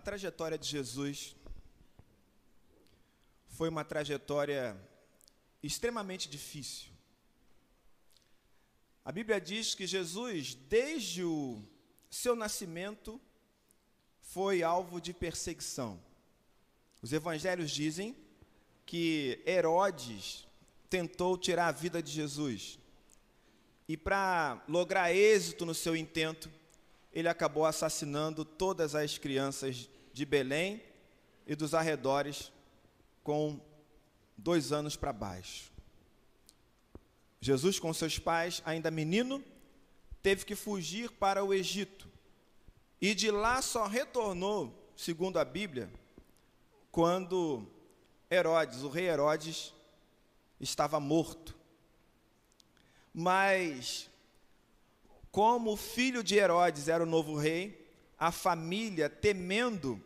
A trajetória de Jesus foi uma trajetória extremamente difícil. A Bíblia diz que Jesus, desde o seu nascimento, foi alvo de perseguição. Os evangelhos dizem que Herodes tentou tirar a vida de Jesus. E para lograr êxito no seu intento, ele acabou assassinando todas as crianças de Belém e dos arredores com dois anos para baixo. Jesus, com seus pais, ainda menino, teve que fugir para o Egito. E de lá só retornou, segundo a Bíblia, quando Herodes, o rei Herodes, estava morto. Mas como o filho de Herodes era o novo rei, a família, temendo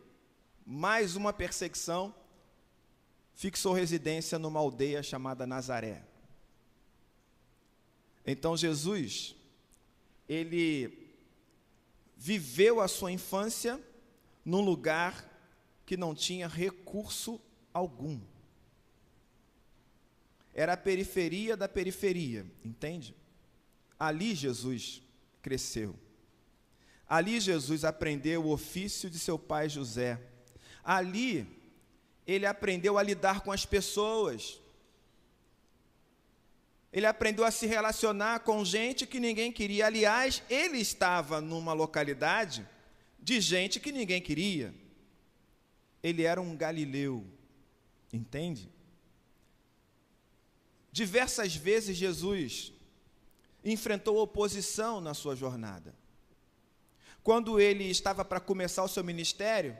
mais uma perseguição, fixou residência numa aldeia chamada Nazaré. Então Jesus, ele viveu a sua infância num lugar que não tinha recurso algum. Era a periferia da periferia, entende? Ali Jesus cresceu. Ali Jesus aprendeu o ofício de seu pai José. Ali ele aprendeu a lidar com as pessoas. Ele aprendeu a se relacionar com gente que ninguém queria. Aliás, ele estava numa localidade de gente que ninguém queria. Ele era um galileu, entende? Diversas vezes Jesus enfrentou oposição na sua jornada. Quando ele estava para começar o seu ministério,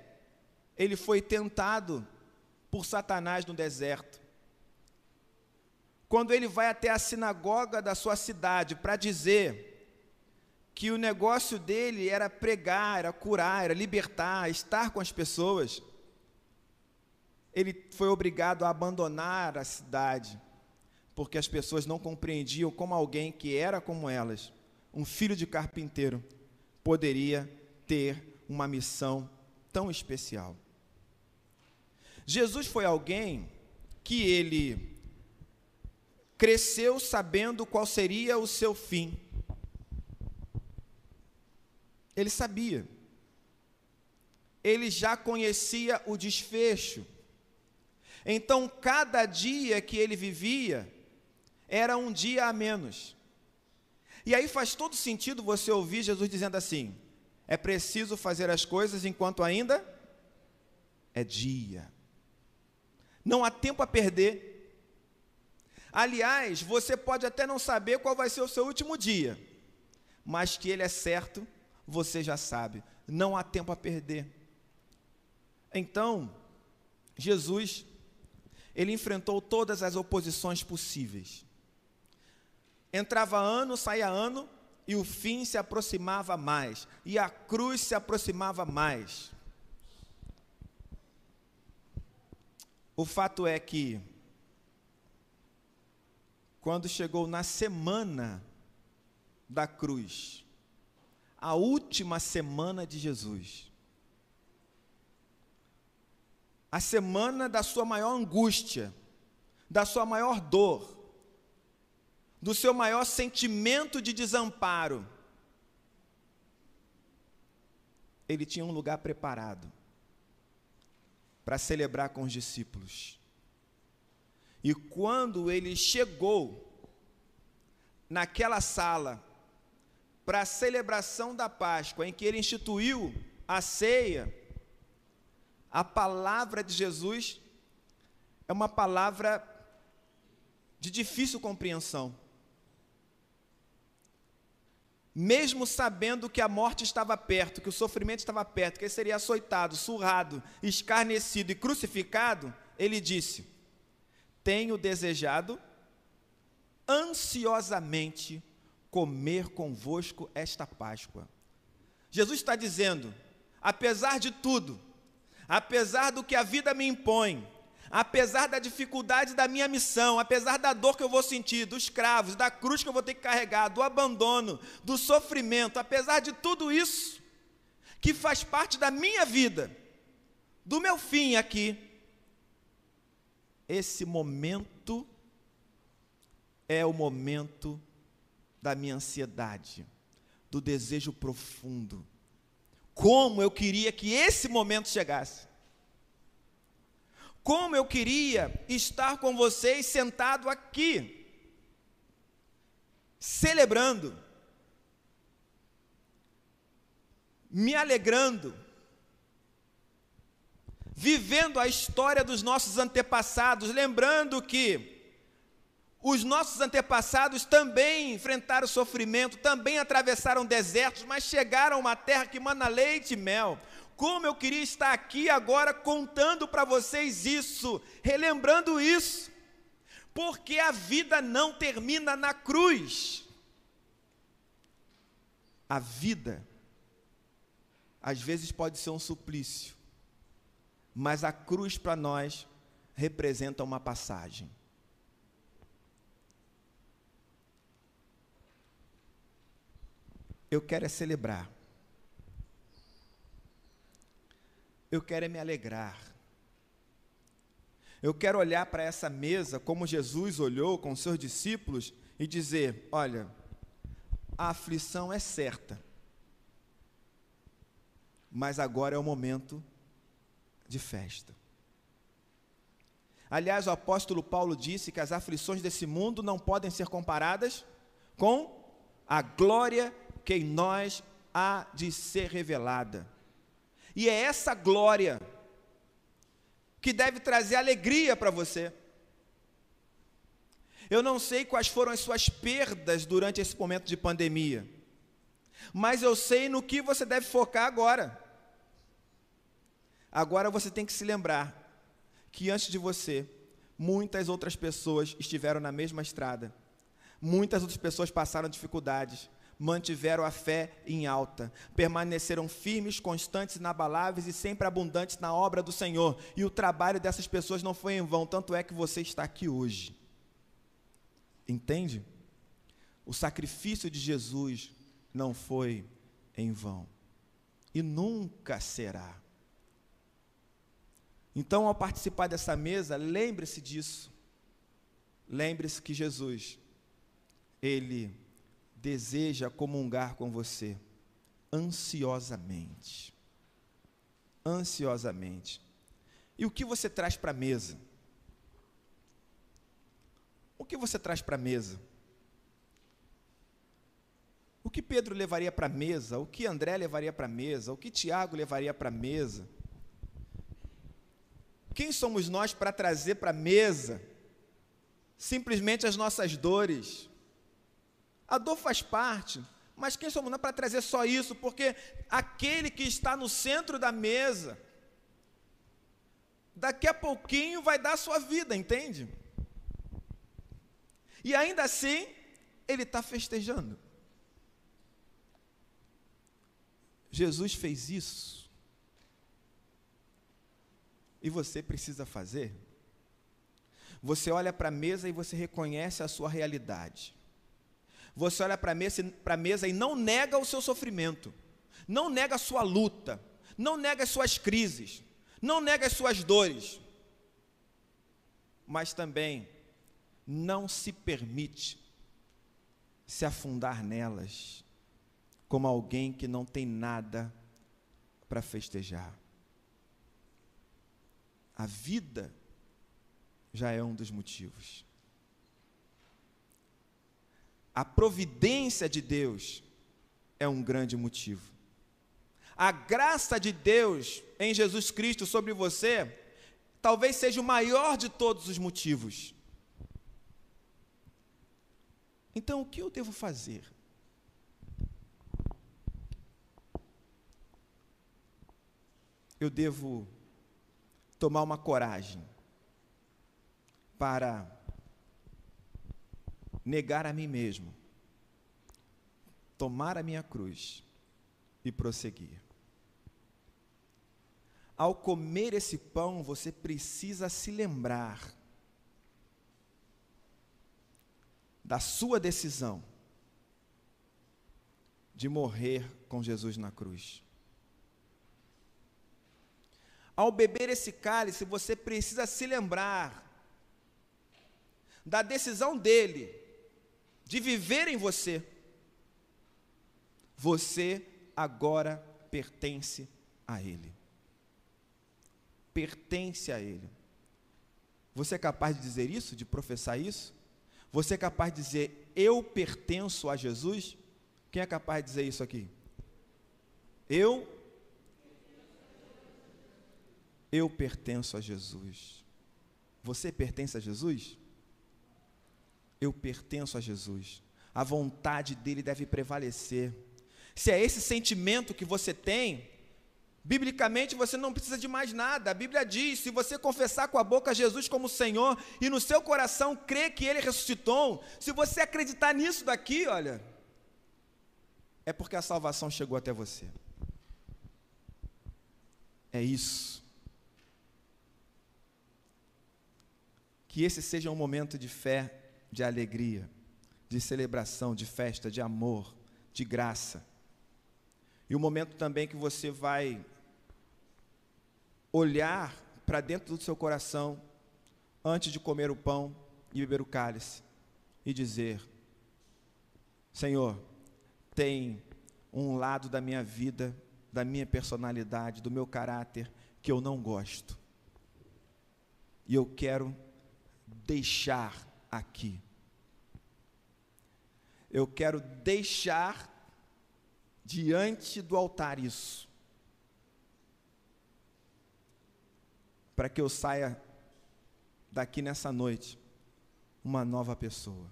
ele foi tentado por Satanás no deserto. Quando ele vai até a sinagoga da sua cidade para dizer que o negócio dele era pregar, era curar, era libertar, estar com as pessoas, ele foi obrigado a abandonar a cidade porque as pessoas não compreendiam como alguém que era como elas, um filho de carpinteiro, poderia ter uma missão tão especial. Jesus foi alguém que ele cresceu sabendo qual seria o seu fim. Ele sabia. Ele já conhecia o desfecho. Então, cada dia que ele vivia, era um dia a menos. E aí faz todo sentido você ouvir Jesus dizendo assim: é preciso fazer as coisas enquanto ainda é dia. Não há tempo a perder. Aliás, você pode até não saber qual vai ser o seu último dia, mas que ele é certo, você já sabe. Não há tempo a perder. Então, Jesus, ele enfrentou todas as oposições possíveis. Entrava ano, saía ano, e o fim se aproximava mais, e a cruz se aproximava mais. O fato é que, quando chegou na semana da cruz, a última semana de Jesus, a semana da sua maior angústia, da sua maior dor, do seu maior sentimento de desamparo, ele tinha um lugar preparado para celebrar com os discípulos. E quando ele chegou naquela sala para a celebração da Páscoa, em que ele instituiu a ceia, a palavra de Jesus é uma palavra de difícil compreensão mesmo sabendo que a morte estava perto, que o sofrimento estava perto, que ele seria açoitado, surrado, escarnecido e crucificado, ele disse: Tenho desejado ansiosamente comer convosco esta Páscoa. Jesus está dizendo: apesar de tudo, apesar do que a vida me impõe, apesar da dificuldade da minha missão, apesar da dor que eu vou sentir, dos cravos, da cruz que eu vou ter que carregar, do abandono, do sofrimento, apesar de tudo isso, que faz parte da minha vida, do meu fim aqui, esse momento é o momento da minha ansiedade, do desejo profundo. Como eu queria que esse momento chegasse. Como eu queria estar com vocês sentado aqui, celebrando, me alegrando, vivendo a história dos nossos antepassados, lembrando que os nossos antepassados também enfrentaram sofrimento, também atravessaram desertos, mas chegaram a uma terra que mana leite e mel. Como eu queria estar aqui agora contando para vocês isso, relembrando isso, porque a vida não termina na cruz. A vida, às vezes, pode ser um suplício, mas a cruz para nós representa uma passagem. Eu quero é celebrar. Eu quero é me alegrar. Eu quero olhar para essa mesa como Jesus olhou com seus discípulos e dizer: olha, a aflição é certa, mas agora é o momento de festa. Aliás, o apóstolo Paulo disse que as aflições desse mundo não podem ser comparadas com a glória que em nós há de ser revelada. E é essa glória que deve trazer alegria para você. Eu não sei quais foram as suas perdas durante esse momento de pandemia, mas eu sei no que você deve focar agora. Agora você tem que se lembrar que antes de você, muitas outras pessoas estiveram na mesma estrada. Muitas outras pessoas passaram dificuldades, mantiveram a fé em alta, permaneceram firmes, constantes, inabaláveis e sempre abundantes na obra do Senhor. E o trabalho dessas pessoas não foi em vão, tanto é que você está aqui hoje. Entende? O sacrifício de Jesus não foi em vão e nunca será. Então, ao participar dessa mesa, lembre-se disso. Lembre-se que Jesus, Ele deseja comungar com você ansiosamente. Ansiosamente. E o que você traz para a mesa? O que você traz para a mesa? O que Pedro levaria para a mesa? O que André levaria para a mesa? O que Tiago levaria para a mesa? Quem somos nós para trazer para a mesa simplesmente as nossas dores? A dor faz parte, mas quem somos nós para trazer só isso? Porque aquele que está no centro da mesa, daqui a pouquinho vai dar a sua vida, entende? E ainda assim, ele está festejando. Jesus fez isso e você precisa fazer? Você olha para a mesa e você reconhece a sua realidade. Você olha para a mesa, e não nega o seu sofrimento, não nega a sua luta, não nega as suas crises, não nega as suas dores, mas também não se permite se afundar nelas como alguém que não tem nada para festejar. A vida já é um dos motivos. A providência de Deus é um grande motivo. A graça de Deus em Jesus Cristo sobre você talvez seja o maior de todos os motivos. Então, o que eu devo fazer? Eu devo tomar uma coragem para negar a mim mesmo, tomar a minha cruz e prosseguir. Ao comer esse pão, você precisa se lembrar da sua decisão de morrer com Jesus na cruz. Ao beber esse cálice, você precisa se lembrar da decisão dele de viver em você. Você agora pertence a ele. Pertence a ele. Você é capaz de dizer isso, de professar isso? Você é capaz de dizer, eu pertenço a Jesus? Quem é capaz de dizer isso aqui? Eu eu pertenço a Jesus. Você pertence a Jesus? Eu pertenço a Jesus. A vontade dele deve prevalecer. Se é esse sentimento que você tem, biblicamente você não precisa de mais nada. A Bíblia diz: se você confessar com a boca Jesus como Senhor e no seu coração crer que ele ressuscitou, se você acreditar nisso daqui, olha, é porque a salvação chegou até você. É isso. Que esse seja um momento de fé, de alegria, de celebração, de festa, de amor, de graça. E o momento também que você vai olhar para dentro do seu coração antes de comer o pão e beber o cálice e dizer: Senhor, tem um lado da minha vida, da minha personalidade, do meu caráter que eu não gosto. E eu quero deixar aqui. Eu quero deixar diante do altar isso. Para que eu saia daqui nessa noite uma nova pessoa.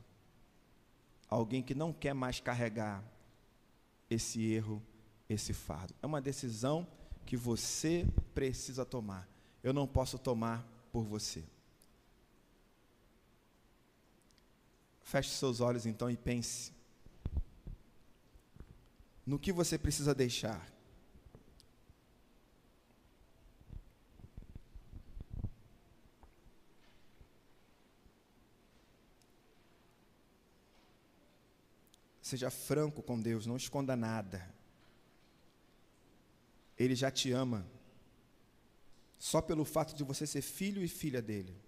Alguém que não quer mais carregar esse erro, esse fardo. É uma decisão que você precisa tomar. Eu não posso tomar por você. Feche seus olhos então e pense no que você precisa deixar. Seja franco com Deus, não esconda nada. Ele já te ama, só pelo fato de você ser filho e filha dele.